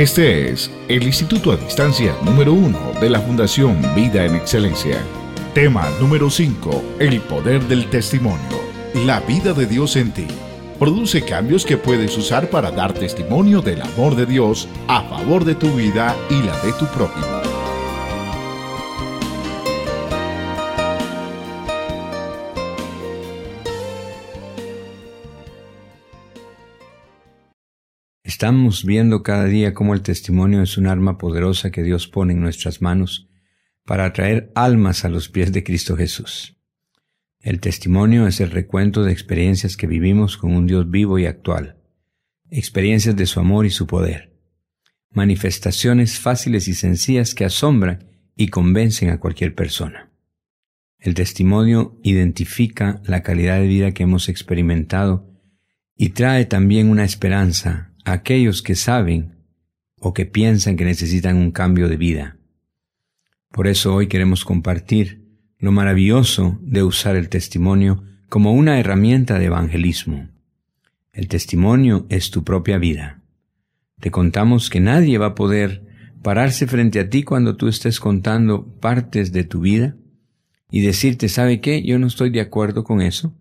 Este es el Instituto a Distancia número uno de la Fundación Vida en Excelencia. Tema número 5. El poder del testimonio. La vida de Dios en ti. Produce cambios que puedes usar para dar testimonio del amor de Dios a favor de tu vida y la de tu prójimo. Estamos viendo cada día cómo el testimonio es un arma poderosa que Dios pone en nuestras manos para atraer almas a los pies de Cristo Jesús. El testimonio es el recuento de experiencias que vivimos con un Dios vivo y actual, experiencias de su amor y su poder, manifestaciones fáciles y sencillas que asombran y convencen a cualquier persona. El testimonio identifica la calidad de vida que hemos experimentado y trae también una esperanza aquellos que saben o que piensan que necesitan un cambio de vida. Por eso hoy queremos compartir lo maravilloso de usar el testimonio como una herramienta de evangelismo. El testimonio es tu propia vida. Te contamos que nadie va a poder pararse frente a ti cuando tú estés contando partes de tu vida y decirte, ¿sabe qué? Yo no estoy de acuerdo con eso.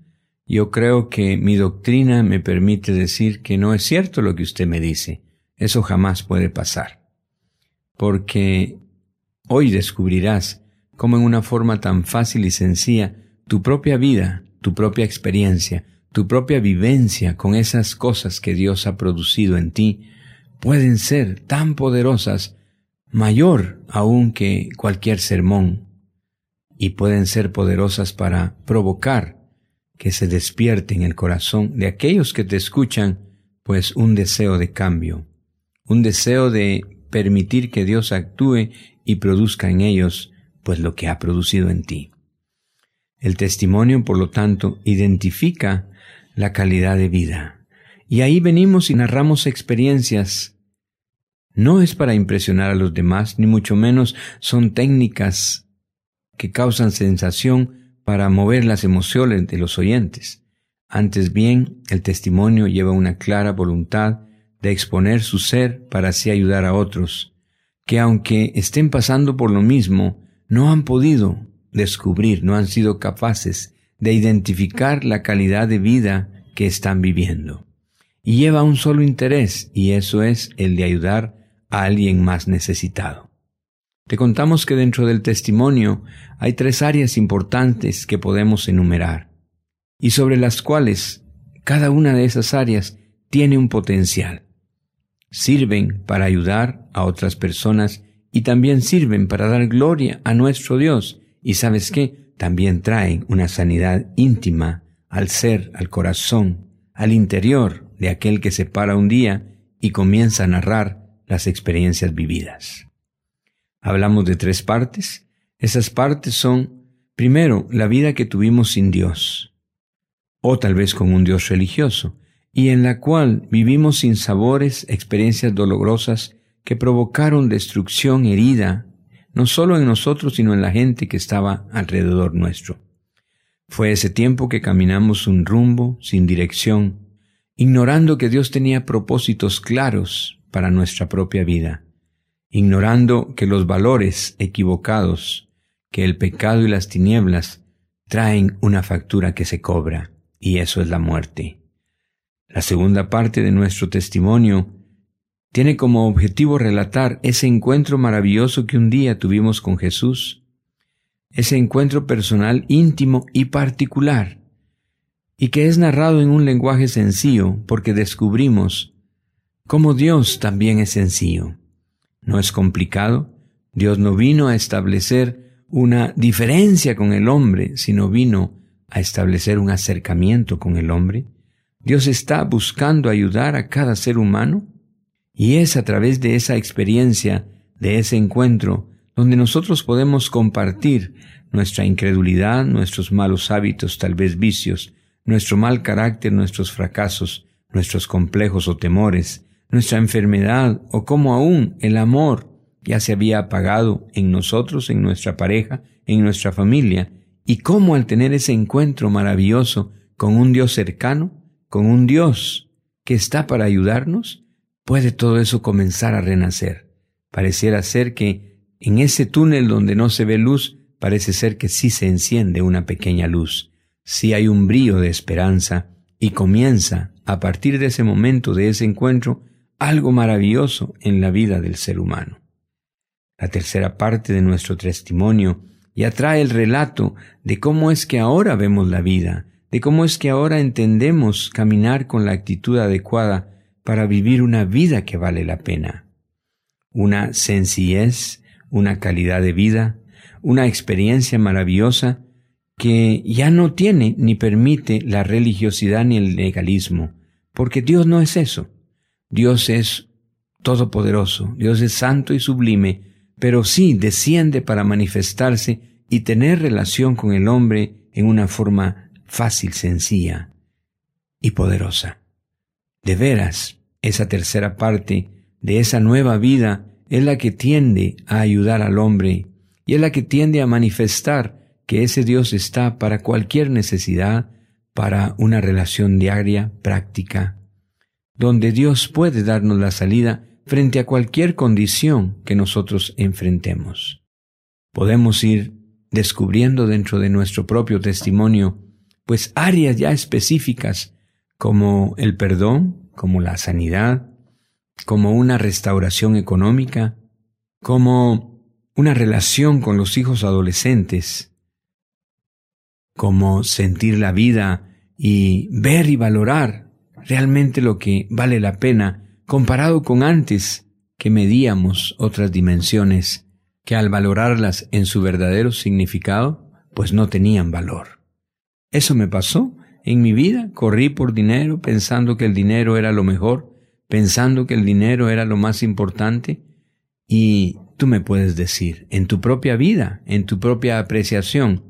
Yo creo que mi doctrina me permite decir que no es cierto lo que usted me dice. Eso jamás puede pasar. Porque hoy descubrirás cómo en una forma tan fácil y sencilla tu propia vida, tu propia experiencia, tu propia vivencia con esas cosas que Dios ha producido en ti pueden ser tan poderosas, mayor aún que cualquier sermón, y pueden ser poderosas para provocar que se despierte en el corazón de aquellos que te escuchan, pues un deseo de cambio, un deseo de permitir que Dios actúe y produzca en ellos, pues lo que ha producido en ti. El testimonio, por lo tanto, identifica la calidad de vida. Y ahí venimos y narramos experiencias. No es para impresionar a los demás, ni mucho menos son técnicas que causan sensación para mover las emociones de los oyentes. Antes bien, el testimonio lleva una clara voluntad de exponer su ser para así ayudar a otros, que aunque estén pasando por lo mismo, no han podido descubrir, no han sido capaces de identificar la calidad de vida que están viviendo. Y lleva un solo interés, y eso es el de ayudar a alguien más necesitado. Te contamos que dentro del testimonio hay tres áreas importantes que podemos enumerar y sobre las cuales cada una de esas áreas tiene un potencial. Sirven para ayudar a otras personas y también sirven para dar gloria a nuestro Dios y sabes qué, también traen una sanidad íntima al ser, al corazón, al interior de aquel que se para un día y comienza a narrar las experiencias vividas. Hablamos de tres partes. Esas partes son, primero, la vida que tuvimos sin Dios, o tal vez con un Dios religioso, y en la cual vivimos sin sabores, experiencias dolorosas que provocaron destrucción, herida, no solo en nosotros, sino en la gente que estaba alrededor nuestro. Fue ese tiempo que caminamos un rumbo sin dirección, ignorando que Dios tenía propósitos claros para nuestra propia vida ignorando que los valores equivocados, que el pecado y las tinieblas traen una factura que se cobra, y eso es la muerte. La segunda parte de nuestro testimonio tiene como objetivo relatar ese encuentro maravilloso que un día tuvimos con Jesús, ese encuentro personal íntimo y particular, y que es narrado en un lenguaje sencillo porque descubrimos cómo Dios también es sencillo. No es complicado. Dios no vino a establecer una diferencia con el hombre, sino vino a establecer un acercamiento con el hombre. Dios está buscando ayudar a cada ser humano y es a través de esa experiencia, de ese encuentro, donde nosotros podemos compartir nuestra incredulidad, nuestros malos hábitos, tal vez vicios, nuestro mal carácter, nuestros fracasos, nuestros complejos o temores, nuestra enfermedad o cómo aún el amor ya se había apagado en nosotros, en nuestra pareja, en nuestra familia, y cómo al tener ese encuentro maravilloso con un Dios cercano, con un Dios que está para ayudarnos, puede todo eso comenzar a renacer. Pareciera ser que en ese túnel donde no se ve luz, parece ser que sí se enciende una pequeña luz, sí hay un brillo de esperanza y comienza, a partir de ese momento, de ese encuentro, algo maravilloso en la vida del ser humano. La tercera parte de nuestro testimonio ya trae el relato de cómo es que ahora vemos la vida, de cómo es que ahora entendemos caminar con la actitud adecuada para vivir una vida que vale la pena. Una sencillez, una calidad de vida, una experiencia maravillosa que ya no tiene ni permite la religiosidad ni el legalismo, porque Dios no es eso. Dios es todopoderoso, Dios es santo y sublime, pero sí desciende para manifestarse y tener relación con el hombre en una forma fácil, sencilla y poderosa. De veras, esa tercera parte de esa nueva vida es la que tiende a ayudar al hombre y es la que tiende a manifestar que ese Dios está para cualquier necesidad, para una relación diaria, práctica, donde Dios puede darnos la salida frente a cualquier condición que nosotros enfrentemos. Podemos ir descubriendo dentro de nuestro propio testimonio, pues áreas ya específicas como el perdón, como la sanidad, como una restauración económica, como una relación con los hijos adolescentes, como sentir la vida y ver y valorar realmente lo que vale la pena comparado con antes que medíamos otras dimensiones que al valorarlas en su verdadero significado, pues no tenían valor. Eso me pasó en mi vida, corrí por dinero pensando que el dinero era lo mejor, pensando que el dinero era lo más importante, y tú me puedes decir, en tu propia vida, en tu propia apreciación,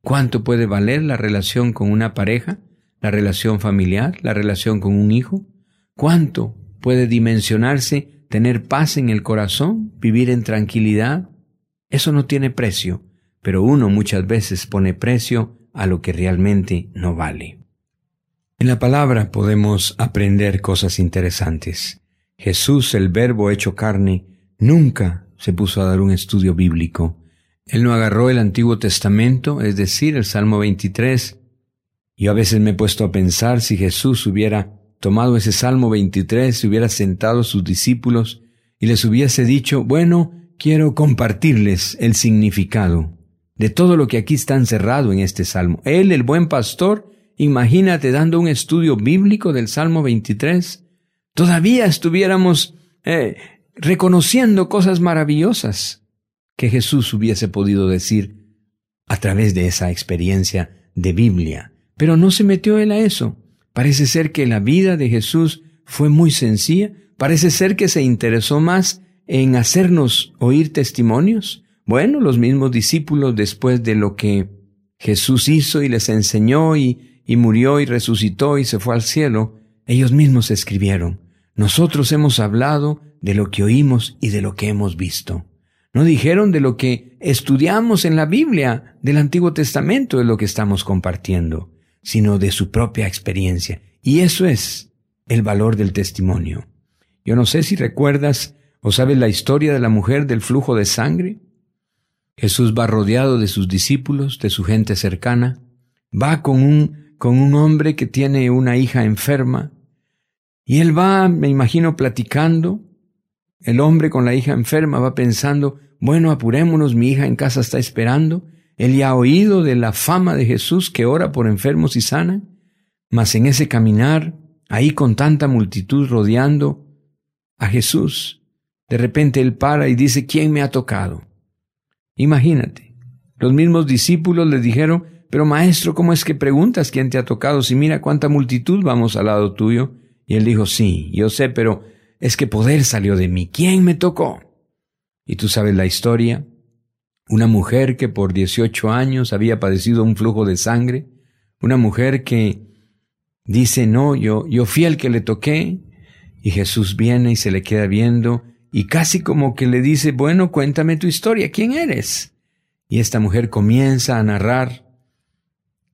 cuánto puede valer la relación con una pareja, la relación familiar, la relación con un hijo, cuánto puede dimensionarse tener paz en el corazón, vivir en tranquilidad. Eso no tiene precio, pero uno muchas veces pone precio a lo que realmente no vale. En la palabra podemos aprender cosas interesantes. Jesús, el verbo hecho carne, nunca se puso a dar un estudio bíblico. Él no agarró el Antiguo Testamento, es decir, el Salmo 23. Yo a veces me he puesto a pensar si Jesús hubiera tomado ese Salmo 23, se hubiera sentado a sus discípulos y les hubiese dicho, bueno, quiero compartirles el significado de todo lo que aquí está encerrado en este Salmo. Él, el buen pastor, imagínate dando un estudio bíblico del Salmo 23, todavía estuviéramos eh, reconociendo cosas maravillosas que Jesús hubiese podido decir a través de esa experiencia de Biblia. Pero no se metió él a eso. Parece ser que la vida de Jesús fue muy sencilla, parece ser que se interesó más en hacernos oír testimonios. Bueno, los mismos discípulos después de lo que Jesús hizo y les enseñó y, y murió y resucitó y se fue al cielo, ellos mismos escribieron, nosotros hemos hablado de lo que oímos y de lo que hemos visto. No dijeron de lo que estudiamos en la Biblia del Antiguo Testamento de lo que estamos compartiendo sino de su propia experiencia. Y eso es el valor del testimonio. Yo no sé si recuerdas o sabes la historia de la mujer del flujo de sangre. Jesús va rodeado de sus discípulos, de su gente cercana, va con un, con un hombre que tiene una hija enferma, y él va, me imagino, platicando. El hombre con la hija enferma va pensando, bueno, apurémonos, mi hija en casa está esperando, él ya ha oído de la fama de Jesús que ora por enfermos y sana, mas en ese caminar, ahí con tanta multitud rodeando a Jesús, de repente él para y dice, ¿quién me ha tocado? Imagínate, los mismos discípulos le dijeron, pero maestro, ¿cómo es que preguntas quién te ha tocado si mira cuánta multitud vamos al lado tuyo? Y él dijo, sí, yo sé, pero es que poder salió de mí. ¿Quién me tocó? Y tú sabes la historia una mujer que por 18 años había padecido un flujo de sangre, una mujer que dice, no, yo, yo fui el que le toqué, y Jesús viene y se le queda viendo, y casi como que le dice, bueno, cuéntame tu historia, ¿quién eres? Y esta mujer comienza a narrar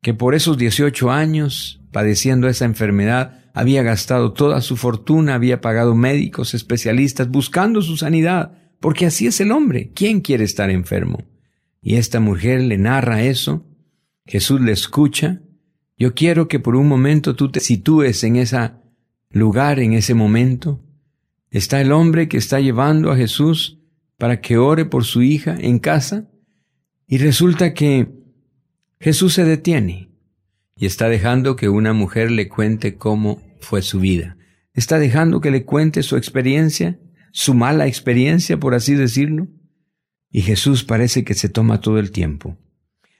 que por esos 18 años padeciendo esa enfermedad, había gastado toda su fortuna, había pagado médicos, especialistas, buscando su sanidad, porque así es el hombre. ¿Quién quiere estar enfermo? Y esta mujer le narra eso, Jesús le escucha. Yo quiero que por un momento tú te sitúes en ese lugar, en ese momento. Está el hombre que está llevando a Jesús para que ore por su hija en casa, y resulta que Jesús se detiene y está dejando que una mujer le cuente cómo fue su vida. Está dejando que le cuente su experiencia, su mala experiencia, por así decirlo. Y Jesús parece que se toma todo el tiempo.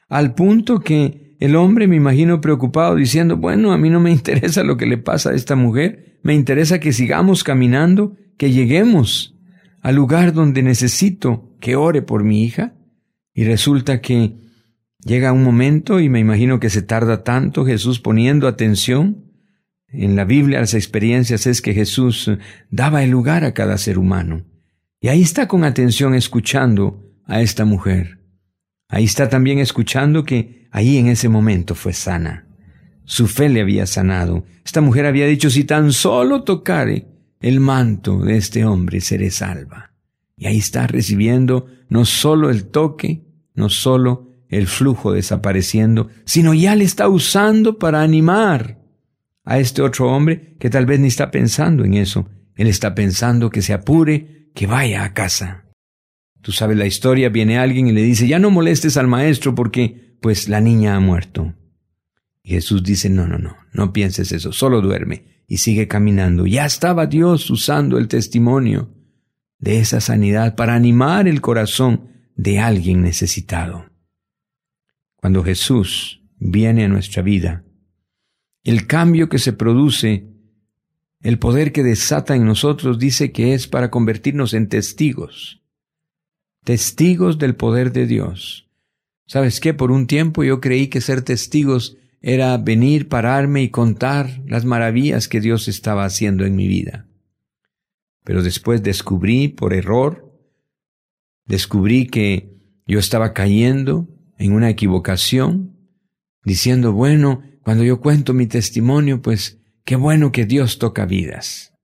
Al punto que el hombre me imagino preocupado diciendo, bueno, a mí no me interesa lo que le pasa a esta mujer, me interesa que sigamos caminando, que lleguemos al lugar donde necesito que ore por mi hija. Y resulta que llega un momento, y me imagino que se tarda tanto Jesús poniendo atención, en la Biblia las experiencias es que Jesús daba el lugar a cada ser humano. Y ahí está con atención escuchando a esta mujer. Ahí está también escuchando que ahí en ese momento fue sana. Su fe le había sanado. Esta mujer había dicho, si tan solo tocare el manto de este hombre, seré salva. Y ahí está recibiendo no solo el toque, no solo el flujo desapareciendo, sino ya le está usando para animar a este otro hombre que tal vez ni está pensando en eso. Él está pensando que se apure, que vaya a casa. Tú sabes la historia, viene alguien y le dice, ya no molestes al maestro porque, pues, la niña ha muerto. Jesús dice, no, no, no, no pienses eso, solo duerme. Y sigue caminando. Ya estaba Dios usando el testimonio de esa sanidad para animar el corazón de alguien necesitado. Cuando Jesús viene a nuestra vida, el cambio que se produce, el poder que desata en nosotros dice que es para convertirnos en testigos, testigos del poder de Dios. ¿Sabes qué? Por un tiempo yo creí que ser testigos era venir, pararme y contar las maravillas que Dios estaba haciendo en mi vida. Pero después descubrí por error, descubrí que yo estaba cayendo en una equivocación, diciendo, bueno, cuando yo cuento mi testimonio, pues qué bueno que Dios toca vidas.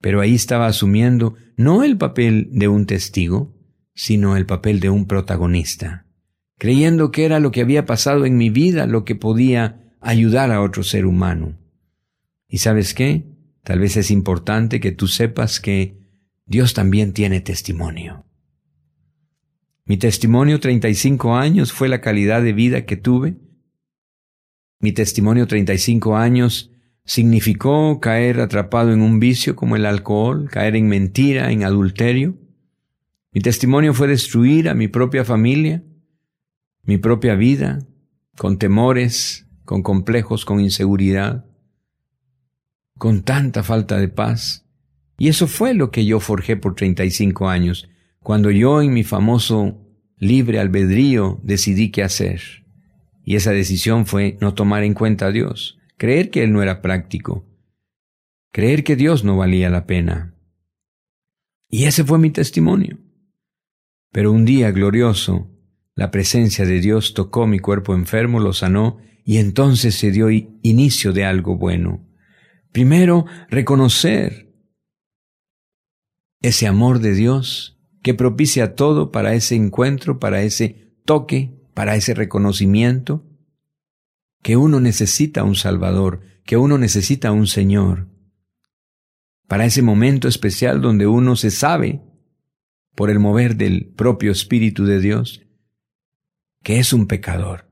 Pero ahí estaba asumiendo no el papel de un testigo, sino el papel de un protagonista, creyendo que era lo que había pasado en mi vida lo que podía ayudar a otro ser humano. ¿Y sabes qué? Tal vez es importante que tú sepas que Dios también tiene testimonio. Mi testimonio 35 años fue la calidad de vida que tuve mi testimonio 35 años significó caer atrapado en un vicio como el alcohol, caer en mentira, en adulterio. Mi testimonio fue destruir a mi propia familia, mi propia vida, con temores, con complejos, con inseguridad, con tanta falta de paz. Y eso fue lo que yo forjé por 35 años, cuando yo en mi famoso libre albedrío decidí qué hacer. Y esa decisión fue no tomar en cuenta a Dios, creer que Él no era práctico, creer que Dios no valía la pena. Y ese fue mi testimonio. Pero un día glorioso, la presencia de Dios tocó mi cuerpo enfermo, lo sanó, y entonces se dio inicio de algo bueno. Primero, reconocer ese amor de Dios que propicia todo para ese encuentro, para ese toque, para ese reconocimiento que uno necesita un Salvador, que uno necesita un Señor, para ese momento especial donde uno se sabe, por el mover del propio Espíritu de Dios, que es un pecador,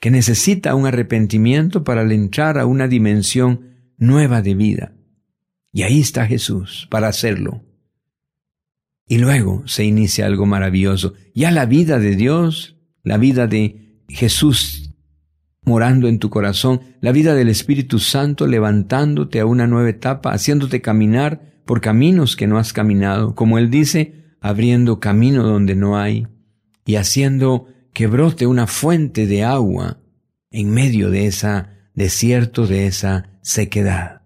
que necesita un arrepentimiento para entrar a una dimensión nueva de vida. Y ahí está Jesús para hacerlo. Y luego se inicia algo maravilloso. Ya la vida de Dios la vida de Jesús morando en tu corazón, la vida del Espíritu Santo levantándote a una nueva etapa, haciéndote caminar por caminos que no has caminado, como Él dice, abriendo camino donde no hay, y haciendo que brote una fuente de agua en medio de esa desierto, de esa sequedad.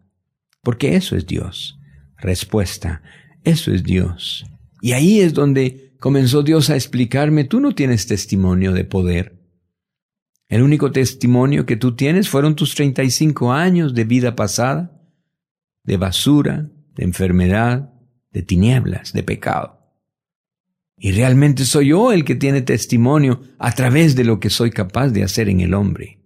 Porque eso es Dios. Respuesta, eso es Dios. Y ahí es donde comenzó Dios a explicarme, tú no tienes testimonio de poder. El único testimonio que tú tienes fueron tus 35 años de vida pasada, de basura, de enfermedad, de tinieblas, de pecado. Y realmente soy yo el que tiene testimonio a través de lo que soy capaz de hacer en el hombre.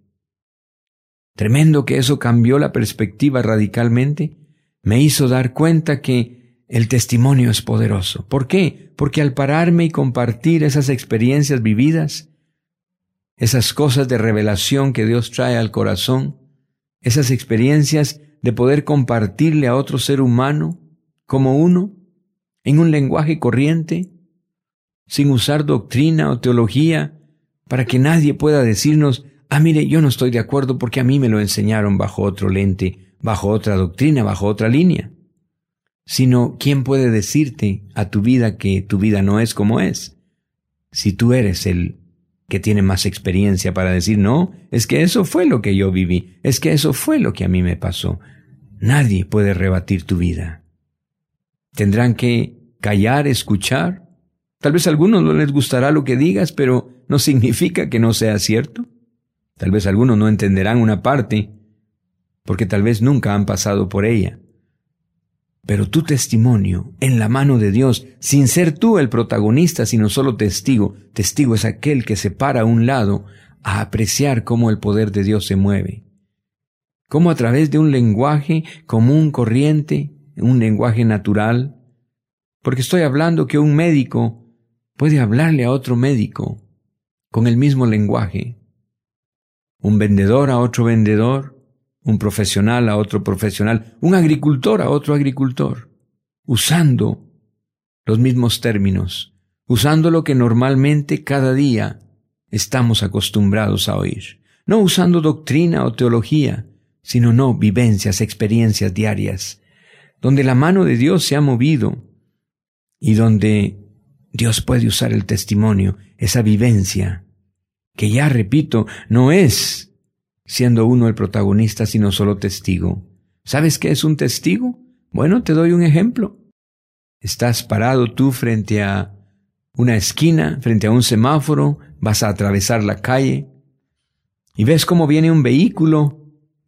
Tremendo que eso cambió la perspectiva radicalmente, me hizo dar cuenta que el testimonio es poderoso. ¿Por qué? Porque al pararme y compartir esas experiencias vividas, esas cosas de revelación que Dios trae al corazón, esas experiencias de poder compartirle a otro ser humano como uno, en un lenguaje corriente, sin usar doctrina o teología, para que nadie pueda decirnos, ah, mire, yo no estoy de acuerdo porque a mí me lo enseñaron bajo otro lente, bajo otra doctrina, bajo otra línea. Sino, ¿quién puede decirte a tu vida que tu vida no es como es? Si tú eres el que tiene más experiencia para decir, no, es que eso fue lo que yo viví, es que eso fue lo que a mí me pasó. Nadie puede rebatir tu vida. Tendrán que callar, escuchar, Tal vez a algunos no les gustará lo que digas, pero no significa que no sea cierto. Tal vez algunos no entenderán una parte, porque tal vez nunca han pasado por ella. Pero tu testimonio en la mano de Dios, sin ser tú el protagonista, sino solo testigo, testigo es aquel que se para a un lado a apreciar cómo el poder de Dios se mueve. Cómo a través de un lenguaje común, corriente, un lenguaje natural, porque estoy hablando que un médico puede hablarle a otro médico con el mismo lenguaje, un vendedor a otro vendedor, un profesional a otro profesional, un agricultor a otro agricultor, usando los mismos términos, usando lo que normalmente cada día estamos acostumbrados a oír, no usando doctrina o teología, sino no vivencias, experiencias diarias, donde la mano de Dios se ha movido y donde Dios puede usar el testimonio, esa vivencia, que ya repito, no es siendo uno el protagonista, sino solo testigo. ¿Sabes qué es un testigo? Bueno, te doy un ejemplo. Estás parado tú frente a una esquina, frente a un semáforo, vas a atravesar la calle y ves cómo viene un vehículo,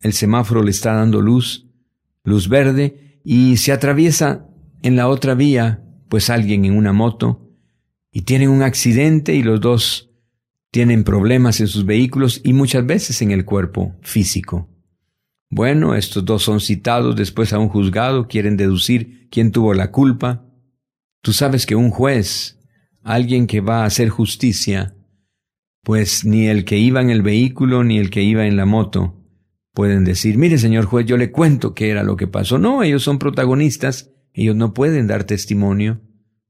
el semáforo le está dando luz, luz verde, y se atraviesa en la otra vía, pues alguien en una moto, y tienen un accidente y los dos tienen problemas en sus vehículos y muchas veces en el cuerpo físico. Bueno, estos dos son citados después a un juzgado, quieren deducir quién tuvo la culpa. Tú sabes que un juez, alguien que va a hacer justicia, pues ni el que iba en el vehículo ni el que iba en la moto pueden decir, mire señor juez, yo le cuento qué era lo que pasó. No, ellos son protagonistas, ellos no pueden dar testimonio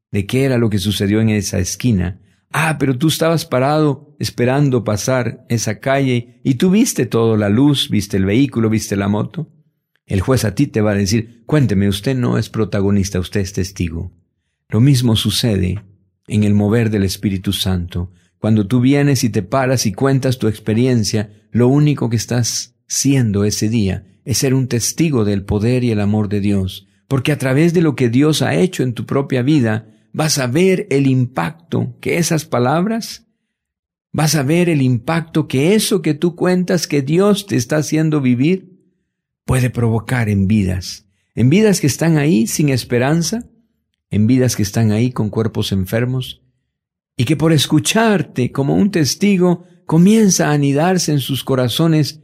de qué era lo que sucedió en esa esquina. Ah, pero tú estabas parado esperando pasar esa calle y tú viste todo, la luz, viste el vehículo, viste la moto. El juez a ti te va a decir, cuénteme, usted no es protagonista, usted es testigo. Lo mismo sucede en el mover del Espíritu Santo. Cuando tú vienes y te paras y cuentas tu experiencia, lo único que estás siendo ese día es ser un testigo del poder y el amor de Dios, porque a través de lo que Dios ha hecho en tu propia vida, vas a ver el impacto que esas palabras, vas a ver el impacto que eso que tú cuentas que Dios te está haciendo vivir puede provocar en vidas, en vidas que están ahí sin esperanza, en vidas que están ahí con cuerpos enfermos, y que por escucharte como un testigo comienza a anidarse en sus corazones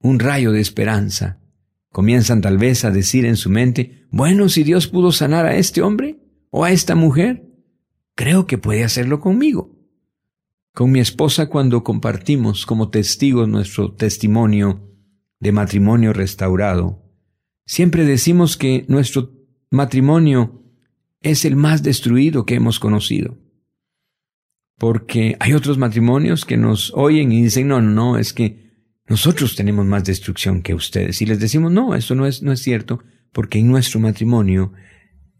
un rayo de esperanza. Comienzan tal vez a decir en su mente, bueno, si Dios pudo sanar a este hombre, o a esta mujer, creo que puede hacerlo conmigo. Con mi esposa cuando compartimos como testigos nuestro testimonio de matrimonio restaurado, siempre decimos que nuestro matrimonio es el más destruido que hemos conocido. Porque hay otros matrimonios que nos oyen y dicen, no, no, es que nosotros tenemos más destrucción que ustedes. Y les decimos, no, eso no es, no es cierto, porque en nuestro matrimonio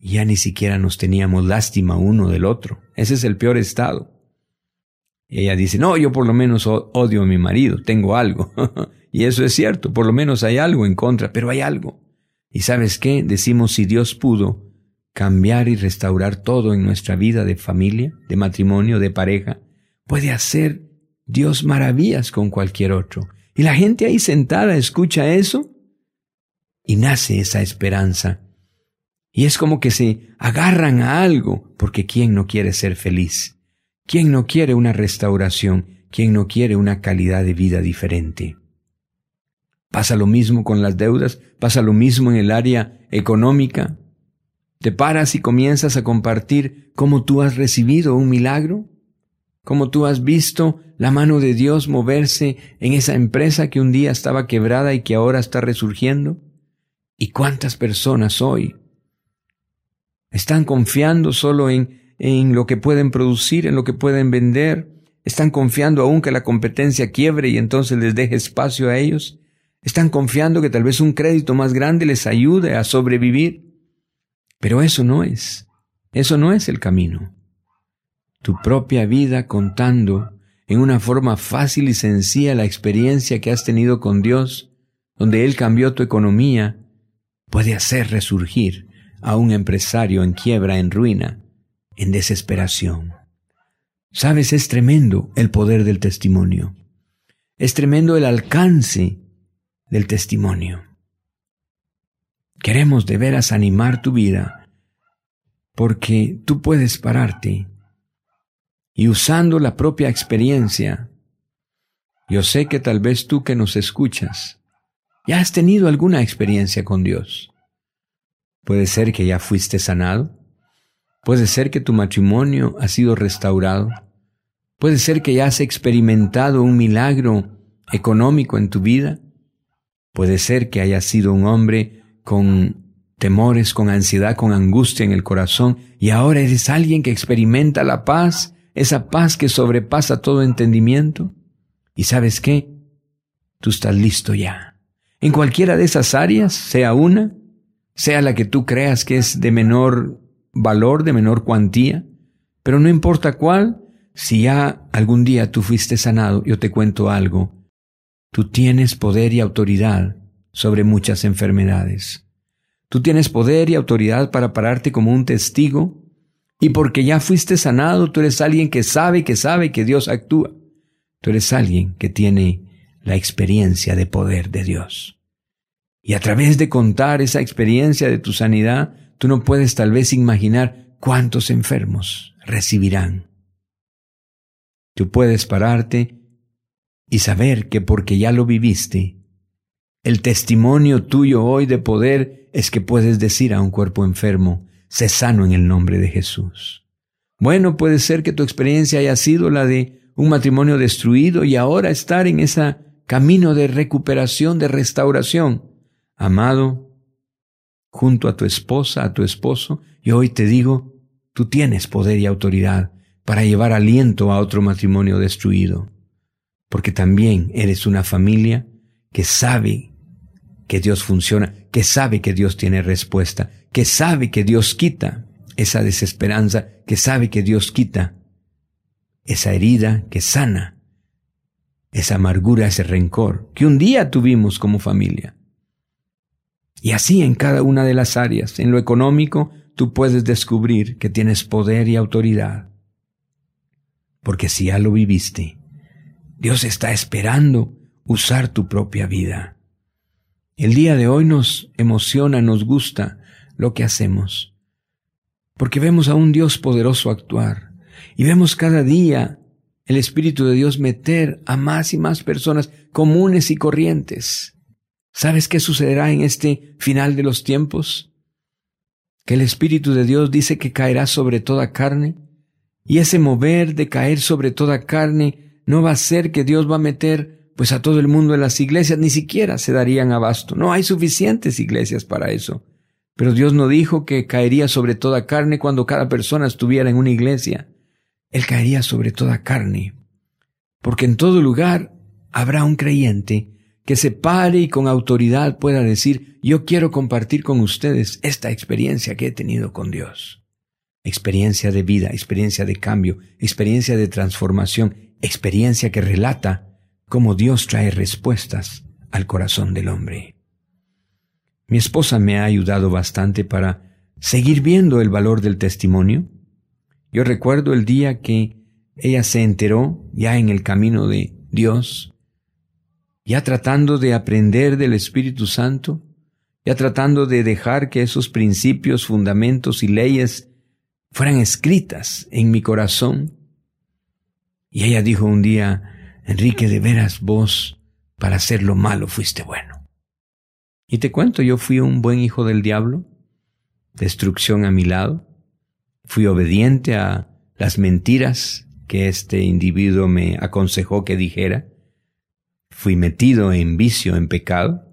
ya ni siquiera nos teníamos lástima uno del otro. Ese es el peor estado. Y ella dice, no, yo por lo menos odio a mi marido, tengo algo. y eso es cierto, por lo menos hay algo en contra, pero hay algo. ¿Y sabes qué? Decimos si Dios pudo cambiar y restaurar todo en nuestra vida de familia, de matrimonio, de pareja, puede hacer Dios maravillas con cualquier otro. Y la gente ahí sentada escucha eso y nace esa esperanza. Y es como que se agarran a algo, porque ¿quién no quiere ser feliz? ¿Quién no quiere una restauración? ¿Quién no quiere una calidad de vida diferente? Pasa lo mismo con las deudas, pasa lo mismo en el área económica. Te paras y comienzas a compartir cómo tú has recibido un milagro, cómo tú has visto la mano de Dios moverse en esa empresa que un día estaba quebrada y que ahora está resurgiendo. ¿Y cuántas personas hoy están confiando solo en, en lo que pueden producir, en lo que pueden vender? ¿Están confiando aún que la competencia quiebre y entonces les deje espacio a ellos? ¿Están confiando que tal vez un crédito más grande les ayude a sobrevivir? Pero eso no es, eso no es el camino. Tu propia vida contando en una forma fácil y sencilla la experiencia que has tenido con Dios, donde Él cambió tu economía, puede hacer resurgir a un empresario en quiebra, en ruina, en desesperación. Sabes, es tremendo el poder del testimonio. Es tremendo el alcance del testimonio. Queremos de veras animar tu vida porque tú puedes pararte y usando la propia experiencia, yo sé que tal vez tú que nos escuchas, ¿Ya has tenido alguna experiencia con Dios? Puede ser que ya fuiste sanado. Puede ser que tu matrimonio ha sido restaurado. Puede ser que ya has experimentado un milagro económico en tu vida. Puede ser que hayas sido un hombre con temores, con ansiedad, con angustia en el corazón y ahora eres alguien que experimenta la paz, esa paz que sobrepasa todo entendimiento. ¿Y sabes qué? Tú estás listo ya en cualquiera de esas áreas, sea una, sea la que tú creas que es de menor valor, de menor cuantía, pero no importa cuál, si ya algún día tú fuiste sanado, yo te cuento algo, tú tienes poder y autoridad sobre muchas enfermedades. Tú tienes poder y autoridad para pararte como un testigo, y porque ya fuiste sanado, tú eres alguien que sabe, que sabe que Dios actúa. Tú eres alguien que tiene la experiencia de poder de Dios. Y a través de contar esa experiencia de tu sanidad, tú no puedes tal vez imaginar cuántos enfermos recibirán. Tú puedes pararte y saber que porque ya lo viviste, el testimonio tuyo hoy de poder es que puedes decir a un cuerpo enfermo, sé sano en el nombre de Jesús. Bueno, puede ser que tu experiencia haya sido la de un matrimonio destruido y ahora estar en esa camino de recuperación, de restauración. Amado, junto a tu esposa, a tu esposo, y hoy te digo, tú tienes poder y autoridad para llevar aliento a otro matrimonio destruido, porque también eres una familia que sabe que Dios funciona, que sabe que Dios tiene respuesta, que sabe que Dios quita esa desesperanza, que sabe que Dios quita esa herida que sana esa amargura, ese rencor que un día tuvimos como familia. Y así en cada una de las áreas, en lo económico, tú puedes descubrir que tienes poder y autoridad. Porque si ya lo viviste, Dios está esperando usar tu propia vida. El día de hoy nos emociona, nos gusta lo que hacemos, porque vemos a un Dios poderoso actuar y vemos cada día el Espíritu de Dios meter a más y más personas comunes y corrientes. ¿Sabes qué sucederá en este final de los tiempos? Que el Espíritu de Dios dice que caerá sobre toda carne, y ese mover de caer sobre toda carne no va a ser que Dios va a meter pues a todo el mundo en las iglesias, ni siquiera se darían abasto. No hay suficientes iglesias para eso. Pero Dios no dijo que caería sobre toda carne cuando cada persona estuviera en una iglesia. Él caería sobre toda carne, porque en todo lugar habrá un creyente que se pare y con autoridad pueda decir, yo quiero compartir con ustedes esta experiencia que he tenido con Dios. Experiencia de vida, experiencia de cambio, experiencia de transformación, experiencia que relata cómo Dios trae respuestas al corazón del hombre. Mi esposa me ha ayudado bastante para seguir viendo el valor del testimonio yo recuerdo el día que ella se enteró ya en el camino de Dios, ya tratando de aprender del Espíritu Santo, ya tratando de dejar que esos principios, fundamentos y leyes fueran escritas en mi corazón. Y ella dijo un día, Enrique, de veras vos, para hacer lo malo fuiste bueno. Y te cuento, yo fui un buen hijo del diablo, destrucción a mi lado, fui obediente a las mentiras que este individuo me aconsejó que dijera, fui metido en vicio, en pecado,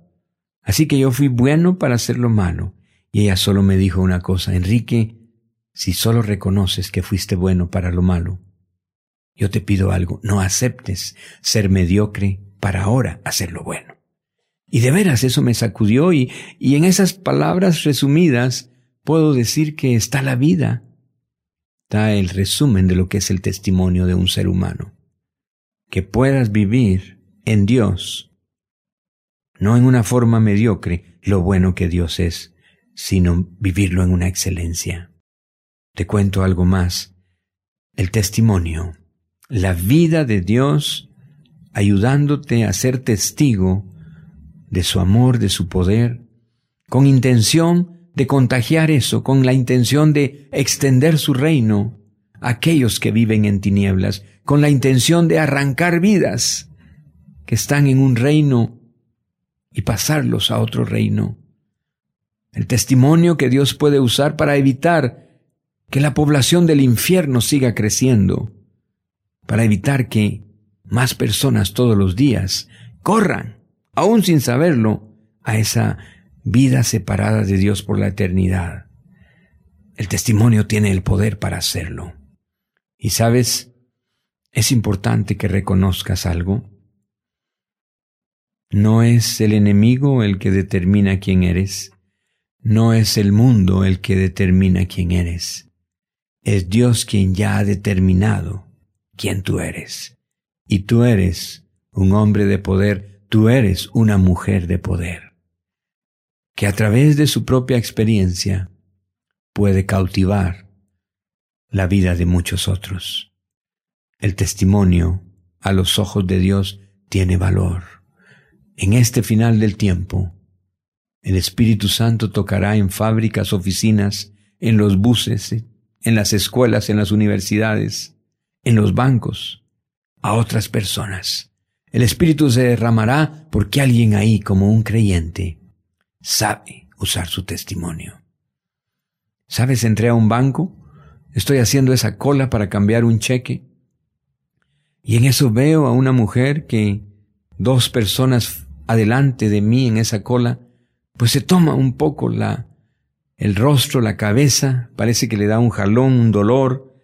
así que yo fui bueno para hacer lo malo, y ella solo me dijo una cosa, Enrique, si solo reconoces que fuiste bueno para lo malo, yo te pido algo, no aceptes ser mediocre para ahora hacer lo bueno. Y de veras eso me sacudió y, y en esas palabras resumidas puedo decir que está la vida, está el resumen de lo que es el testimonio de un ser humano. Que puedas vivir en Dios, no en una forma mediocre, lo bueno que Dios es, sino vivirlo en una excelencia. Te cuento algo más. El testimonio, la vida de Dios ayudándote a ser testigo de su amor, de su poder, con intención de contagiar eso, con la intención de extender su reino a aquellos que viven en tinieblas, con la intención de arrancar vidas que están en un reino y pasarlos a otro reino. El testimonio que Dios puede usar para evitar que la población del infierno siga creciendo, para evitar que más personas todos los días corran, aún sin saberlo, a esa vida separada de Dios por la eternidad. El testimonio tiene el poder para hacerlo. Y sabes, es importante que reconozcas algo. No es el enemigo el que determina quién eres, no es el mundo el que determina quién eres, es Dios quien ya ha determinado quién tú eres. Y tú eres un hombre de poder, tú eres una mujer de poder, que a través de su propia experiencia puede cautivar la vida de muchos otros. El testimonio a los ojos de Dios tiene valor. En este final del tiempo, el Espíritu Santo tocará en fábricas, oficinas, en los buses, en las escuelas, en las universidades, en los bancos, a otras personas. El Espíritu se derramará porque alguien ahí, como un creyente, sabe usar su testimonio. ¿Sabes? Entré a un banco, estoy haciendo esa cola para cambiar un cheque, y en eso veo a una mujer que dos personas adelante de mí en esa cola, pues se toma un poco la el rostro, la cabeza, parece que le da un jalón, un dolor.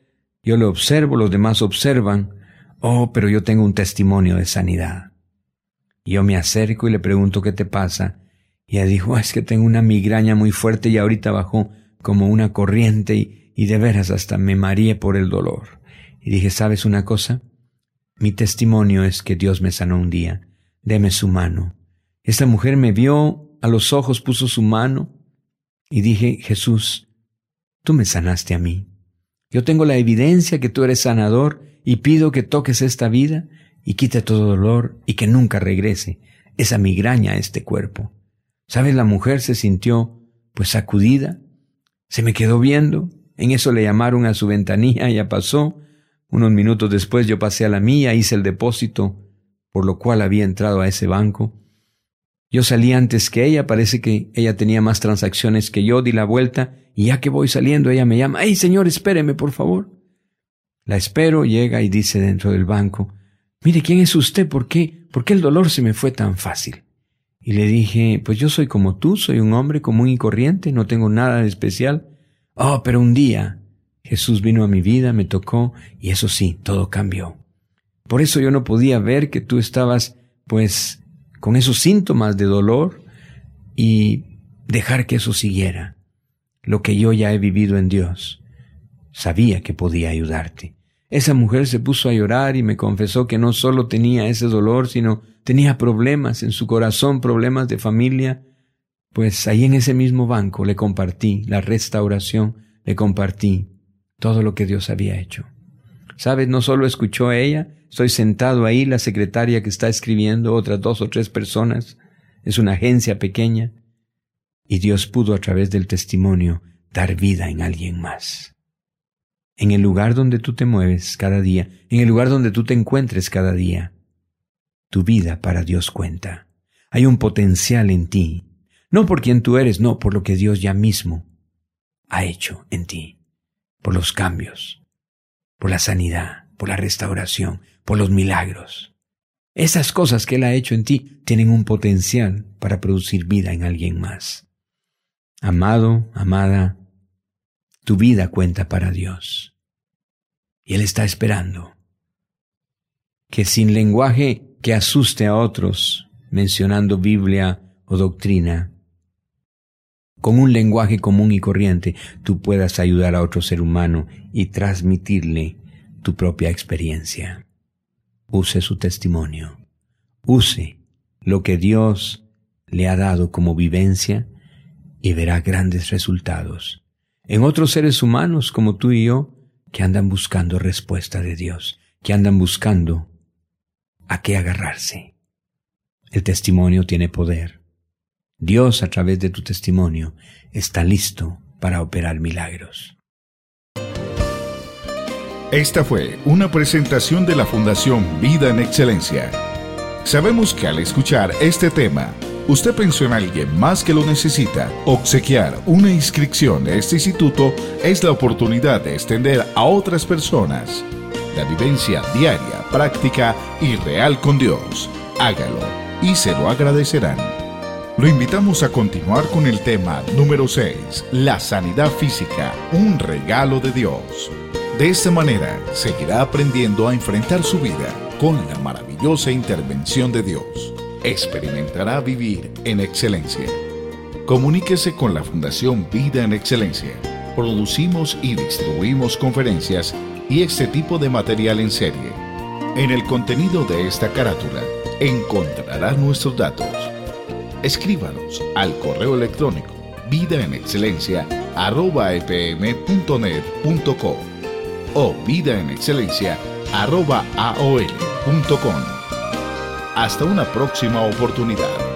Yo le observo, los demás observan. Oh, pero yo tengo un testimonio de sanidad. Yo me acerco y le pregunto qué te pasa. Y ella dijo, es que tengo una migraña muy fuerte y ahorita bajó como una corriente y, y de veras hasta me mareé por el dolor. Y dije, ¿sabes una cosa? Mi testimonio es que Dios me sanó un día. Deme su mano. Esta mujer me vio a los ojos, puso su mano, y dije, Jesús, tú me sanaste a mí. Yo tengo la evidencia que tú eres sanador y pido que toques esta vida y quite todo dolor y que nunca regrese esa migraña a este cuerpo. ¿Sabes? La mujer se sintió pues sacudida, se me quedó viendo, en eso le llamaron a su ventanilla, ya pasó, unos minutos después yo pasé a la mía, hice el depósito, por lo cual había entrado a ese banco, yo salí antes que ella, parece que ella tenía más transacciones que yo, di la vuelta y ya que voy saliendo ella me llama, ¡Ay, señor, espéreme, por favor! La espero, llega y dice dentro del banco, Mire, ¿quién es usted? ¿Por qué? ¿Por qué el dolor se me fue tan fácil? Y le dije, pues yo soy como tú, soy un hombre común y corriente, no tengo nada de especial. Oh, pero un día Jesús vino a mi vida, me tocó, y eso sí, todo cambió. Por eso yo no podía ver que tú estabas, pues, con esos síntomas de dolor y dejar que eso siguiera. Lo que yo ya he vivido en Dios. Sabía que podía ayudarte. Esa mujer se puso a llorar y me confesó que no solo tenía ese dolor, sino tenía problemas en su corazón, problemas de familia. Pues ahí en ese mismo banco le compartí la restauración, le compartí todo lo que Dios había hecho. ¿Sabes? No solo escuchó ella, estoy sentado ahí, la secretaria que está escribiendo, otras dos o tres personas, es una agencia pequeña, y Dios pudo a través del testimonio dar vida en alguien más. En el lugar donde tú te mueves cada día, en el lugar donde tú te encuentres cada día, tu vida para Dios cuenta. Hay un potencial en ti, no por quien tú eres, no por lo que Dios ya mismo ha hecho en ti, por los cambios, por la sanidad, por la restauración, por los milagros. Esas cosas que Él ha hecho en ti tienen un potencial para producir vida en alguien más. Amado, amada, tu vida cuenta para Dios. Y Él está esperando que sin lenguaje que asuste a otros, mencionando Biblia o doctrina, con un lenguaje común y corriente, tú puedas ayudar a otro ser humano y transmitirle tu propia experiencia. Use su testimonio. Use lo que Dios le ha dado como vivencia y verá grandes resultados en otros seres humanos como tú y yo que andan buscando respuesta de Dios, que andan buscando a qué agarrarse. El testimonio tiene poder. Dios a través de tu testimonio está listo para operar milagros. Esta fue una presentación de la Fundación Vida en Excelencia. Sabemos que al escuchar este tema, usted pensó en alguien más que lo necesita. Obsequiar una inscripción de este instituto es la oportunidad de extender a otras personas la vivencia diaria, práctica y real con Dios. Hágalo y se lo agradecerán. Lo invitamos a continuar con el tema número 6, la sanidad física, un regalo de Dios. De esta manera, seguirá aprendiendo a enfrentar su vida con la maravillosa intervención de Dios experimentará vivir en excelencia. Comuníquese con la Fundación Vida en Excelencia. Producimos y distribuimos conferencias y este tipo de material en serie. En el contenido de esta carátula encontrará nuestros datos. Escríbanos al correo electrónico vidaenexcelencia.epm.net.co o vidaenexcelencia.aol.com hasta una próxima oportunidad.